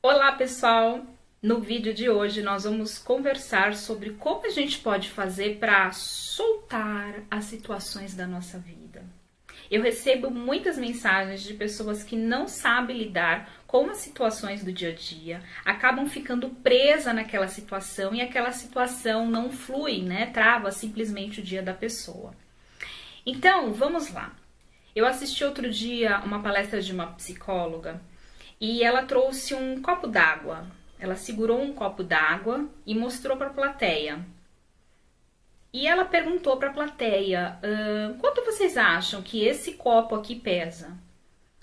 Olá pessoal! No vídeo de hoje nós vamos conversar sobre como a gente pode fazer para soltar as situações da nossa vida. Eu recebo muitas mensagens de pessoas que não sabem lidar com as situações do dia a dia, acabam ficando presa naquela situação e aquela situação não flui, né? Trava simplesmente o dia da pessoa. Então, vamos lá. Eu assisti outro dia uma palestra de uma psicóloga e ela trouxe um copo d'água. Ela segurou um copo d'água e mostrou para a plateia. E ela perguntou para a plateia: quanto vocês acham que esse copo aqui pesa?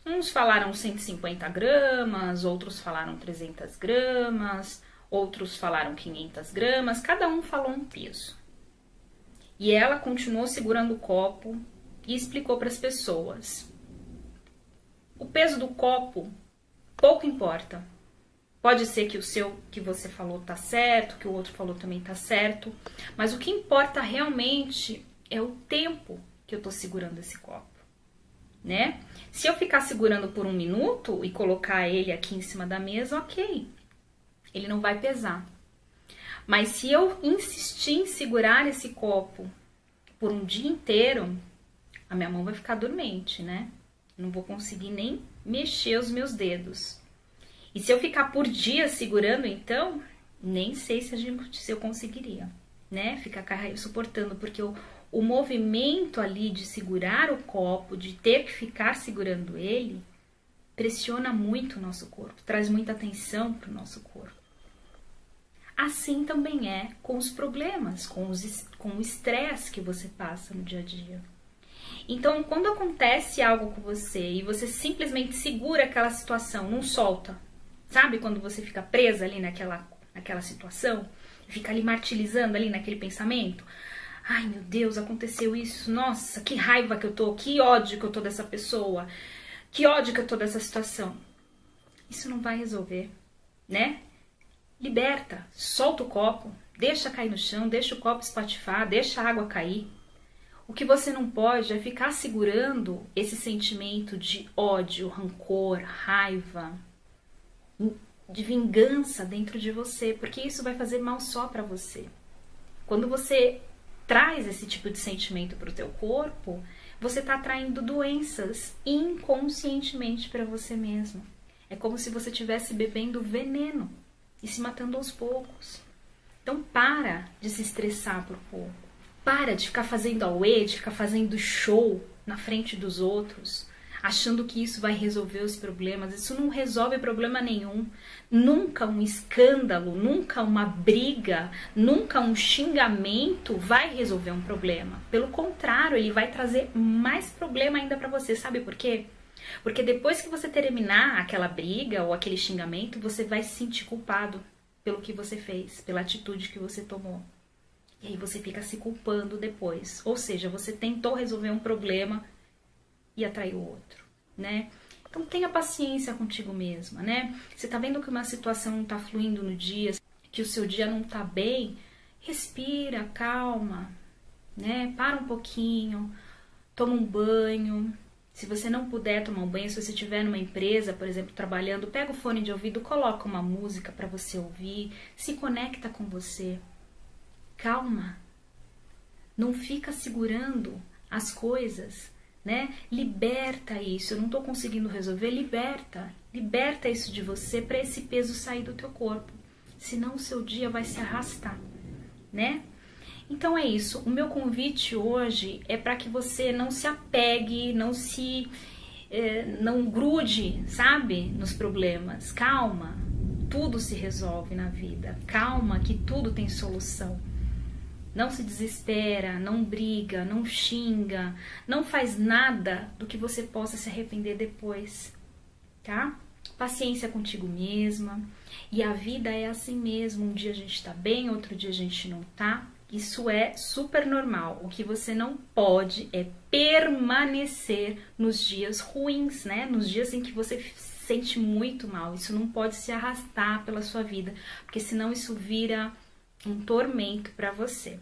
Uns falaram 150 gramas, outros falaram 300 gramas, outros falaram 500 gramas, cada um falou um peso. E ela continuou segurando o copo e explicou para as pessoas: o peso do copo pouco importa. Pode ser que o seu que você falou tá certo, que o outro falou também tá certo, mas o que importa realmente é o tempo que eu tô segurando esse copo, né? Se eu ficar segurando por um minuto e colocar ele aqui em cima da mesa, ok, ele não vai pesar. Mas se eu insistir em segurar esse copo por um dia inteiro, a minha mão vai ficar dormente, né? Não vou conseguir nem mexer os meus dedos. E se eu ficar por dia segurando, então, nem sei se, gente, se eu conseguiria, né? Ficar suportando, porque o, o movimento ali de segurar o copo, de ter que ficar segurando ele, pressiona muito o nosso corpo, traz muita atenção para o nosso corpo. Assim também é com os problemas, com, os, com o estresse que você passa no dia a dia. Então, quando acontece algo com você e você simplesmente segura aquela situação, não solta, sabe quando você fica presa ali naquela, naquela situação, fica ali martirizando ali naquele pensamento? Ai meu Deus, aconteceu isso, nossa, que raiva que eu tô, que ódio que eu tô dessa pessoa, que ódio que eu tô dessa situação. Isso não vai resolver, né? Liberta, solta o copo, deixa cair no chão, deixa o copo espatifar, deixa a água cair. O que você não pode é ficar segurando esse sentimento de ódio, rancor, raiva, de vingança dentro de você, porque isso vai fazer mal só para você. Quando você traz esse tipo de sentimento para o teu corpo, você está atraindo doenças inconscientemente para você mesmo. É como se você estivesse bebendo veneno e se matando aos poucos. Então para de se estressar por pouco. Para de ficar fazendo auê, de ficar fazendo show na frente dos outros, achando que isso vai resolver os problemas. Isso não resolve problema nenhum. Nunca um escândalo, nunca uma briga, nunca um xingamento vai resolver um problema. Pelo contrário, ele vai trazer mais problema ainda para você. Sabe por quê? Porque depois que você terminar aquela briga ou aquele xingamento, você vai se sentir culpado pelo que você fez, pela atitude que você tomou. E aí você fica se culpando depois. Ou seja, você tentou resolver um problema e atraiu outro, né? Então tenha paciência contigo mesma, né? Você tá vendo que uma situação não tá fluindo no dia, que o seu dia não tá bem, respira, calma, né? Para um pouquinho, toma um banho. Se você não puder tomar um banho, se você estiver numa empresa, por exemplo, trabalhando, pega o fone de ouvido, coloca uma música para você ouvir, se conecta com você, calma. Não fica segurando as coisas, né? Liberta isso. Eu não estou conseguindo resolver, liberta. Liberta isso de você para esse peso sair do teu corpo. Senão o seu dia vai se arrastar, né? Então é isso. O meu convite hoje é para que você não se apegue, não se eh, não grude, sabe, nos problemas. Calma, tudo se resolve na vida. Calma, que tudo tem solução. Não se desespera, não briga, não xinga, não faz nada do que você possa se arrepender depois, tá? Paciência contigo mesma. E a vida é assim mesmo. Um dia a gente tá bem, outro dia a gente não tá. Isso é super normal. O que você não pode é permanecer nos dias ruins, né? Nos dias em que você sente muito mal. Isso não pode se arrastar pela sua vida, porque senão isso vira um tormento para você.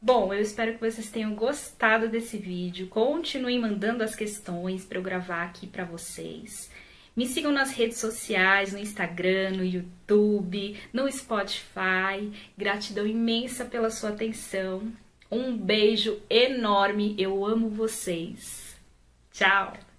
Bom, eu espero que vocês tenham gostado desse vídeo. Continuem mandando as questões para eu gravar aqui para vocês. Me sigam nas redes sociais, no Instagram, no YouTube, no Spotify. Gratidão imensa pela sua atenção. Um beijo enorme. Eu amo vocês. Tchau.